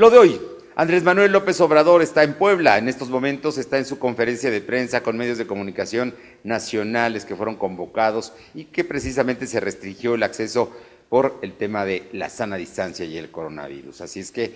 Lo de hoy, Andrés Manuel López Obrador está en Puebla, en estos momentos está en su conferencia de prensa con medios de comunicación nacionales que fueron convocados y que precisamente se restringió el acceso por el tema de la sana distancia y el coronavirus. Así es que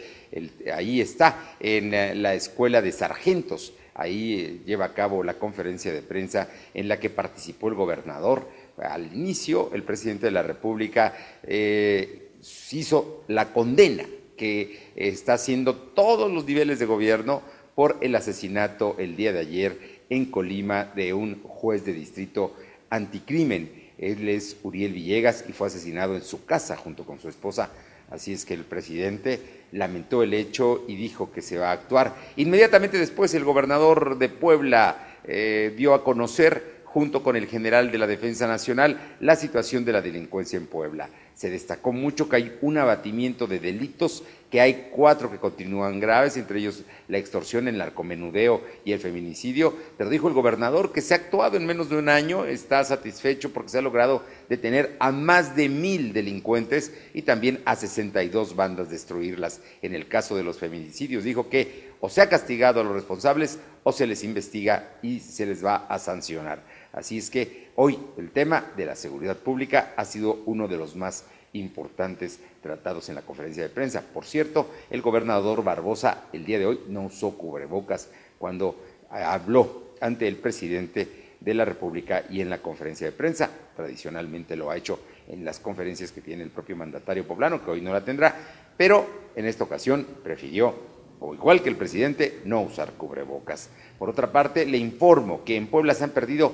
ahí está, en eh, la escuela de sargentos, ahí eh, lleva a cabo la conferencia de prensa en la que participó el gobernador. Al inicio, el presidente de la República eh, hizo la condena que está haciendo todos los niveles de gobierno por el asesinato el día de ayer en Colima de un juez de distrito anticrimen. Él es Uriel Villegas y fue asesinado en su casa junto con su esposa. Así es que el presidente lamentó el hecho y dijo que se va a actuar. Inmediatamente después el gobernador de Puebla eh, dio a conocer junto con el general de la Defensa Nacional, la situación de la delincuencia en Puebla. Se destacó mucho que hay un abatimiento de delitos, que hay cuatro que continúan graves, entre ellos la extorsión, el narcomenudeo y el feminicidio, pero dijo el gobernador que se ha actuado en menos de un año, está satisfecho porque se ha logrado detener a más de mil delincuentes y también a 62 bandas destruirlas. En el caso de los feminicidios, dijo que o se ha castigado a los responsables o se les investiga y se les va a sancionar. Así es que hoy el tema de la seguridad pública ha sido uno de los más importantes tratados en la conferencia de prensa. Por cierto, el gobernador Barbosa el día de hoy no usó cubrebocas cuando habló ante el presidente de la República y en la conferencia de prensa. Tradicionalmente lo ha hecho en las conferencias que tiene el propio mandatario poblano, que hoy no la tendrá, pero en esta ocasión prefirió, o igual que el presidente, no usar cubrebocas. Por otra parte, le informo que en Puebla se han perdido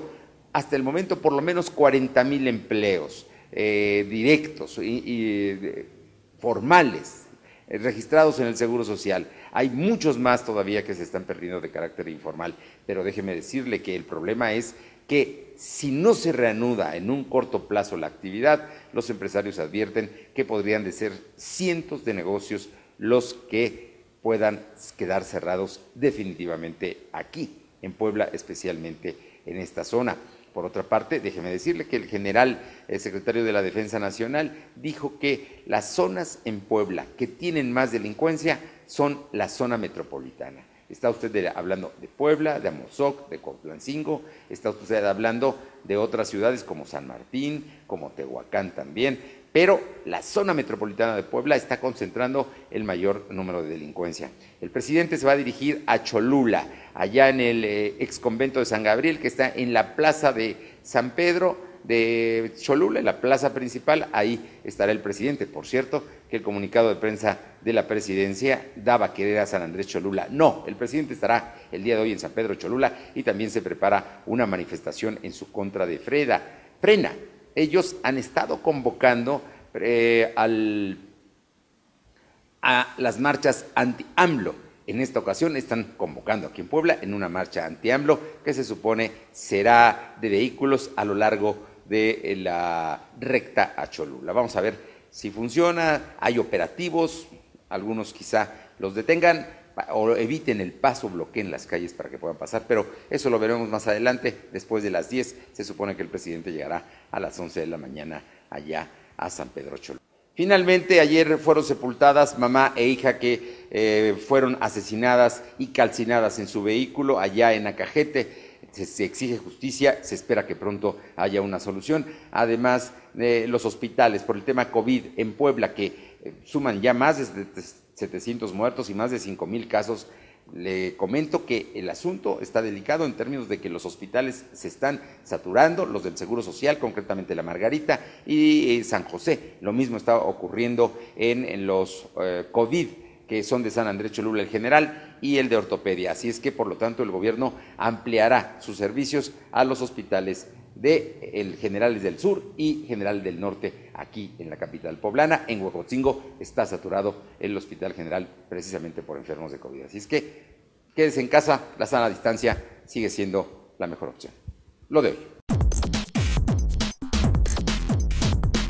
hasta el momento por lo menos 40 mil empleos eh, directos y, formales eh, registrados en el Seguro Social. Hay muchos más todavía que se están perdiendo de carácter informal, pero déjeme decirle que el problema es que si no se reanuda en un corto plazo la actividad, los empresarios advierten que podrían de ser cientos de negocios los que puedan quedar cerrados definitivamente aquí, en Puebla, especialmente en esta zona. Por otra parte, déjeme decirle que el general el secretario de la Defensa Nacional dijo que las zonas en Puebla que tienen más delincuencia son la zona metropolitana. Está usted hablando de Puebla, de Amozoc, de Coplancingo, está usted hablando de otras ciudades como San Martín, como Tehuacán también, pero la zona metropolitana de Puebla está concentrando el mayor número de delincuencia. El presidente se va a dirigir a Cholula, allá en el eh, ex convento de San Gabriel, que está en la plaza de San Pedro de Cholula, en la plaza principal, ahí estará el presidente. Por cierto, que el comunicado de prensa de la presidencia daba querer a San Andrés Cholula. No, el presidente estará el día de hoy en San Pedro Cholula y también se prepara una manifestación en su contra de Freda. Frena, ellos han estado convocando eh, a las marchas anti-AMLO. En esta ocasión están convocando aquí en Puebla en una marcha anti-AMLO que se supone será de vehículos a lo largo de eh, la recta a Cholula. Vamos a ver si funciona, hay operativos, algunos quizá los detengan, o eviten el paso, bloqueen las calles para que puedan pasar, pero eso lo veremos más adelante, después de las 10, se supone que el presidente llegará a las 11 de la mañana allá a San Pedro Cholula. Finalmente, ayer fueron sepultadas mamá e hija que eh, fueron asesinadas y calcinadas en su vehículo allá en Acajete. Se, exige justicia, se espera que pronto haya una solución. Además de los hospitales por el tema COVID en Puebla, que eh, suman ya más de 700 muertos y más de 5 mil casos. Le comento que el asunto está delicado en términos de que los hospitales se están saturando, los del Seguro Social, concretamente la Margarita y eh, San José. Lo mismo está ocurriendo en, los eh, COVID que son de San Andrés Cholula el general y el de ortopedia. Así es que, por lo tanto, el gobierno ampliará sus servicios a los hospitales de el Generales del Sur y General del Norte aquí en la capital poblana. En Huejotzingo está saturado el Hospital General precisamente por enfermos de COVID. Así es que quédese en casa, la sana distancia sigue siendo la mejor opción. Lo de hoy.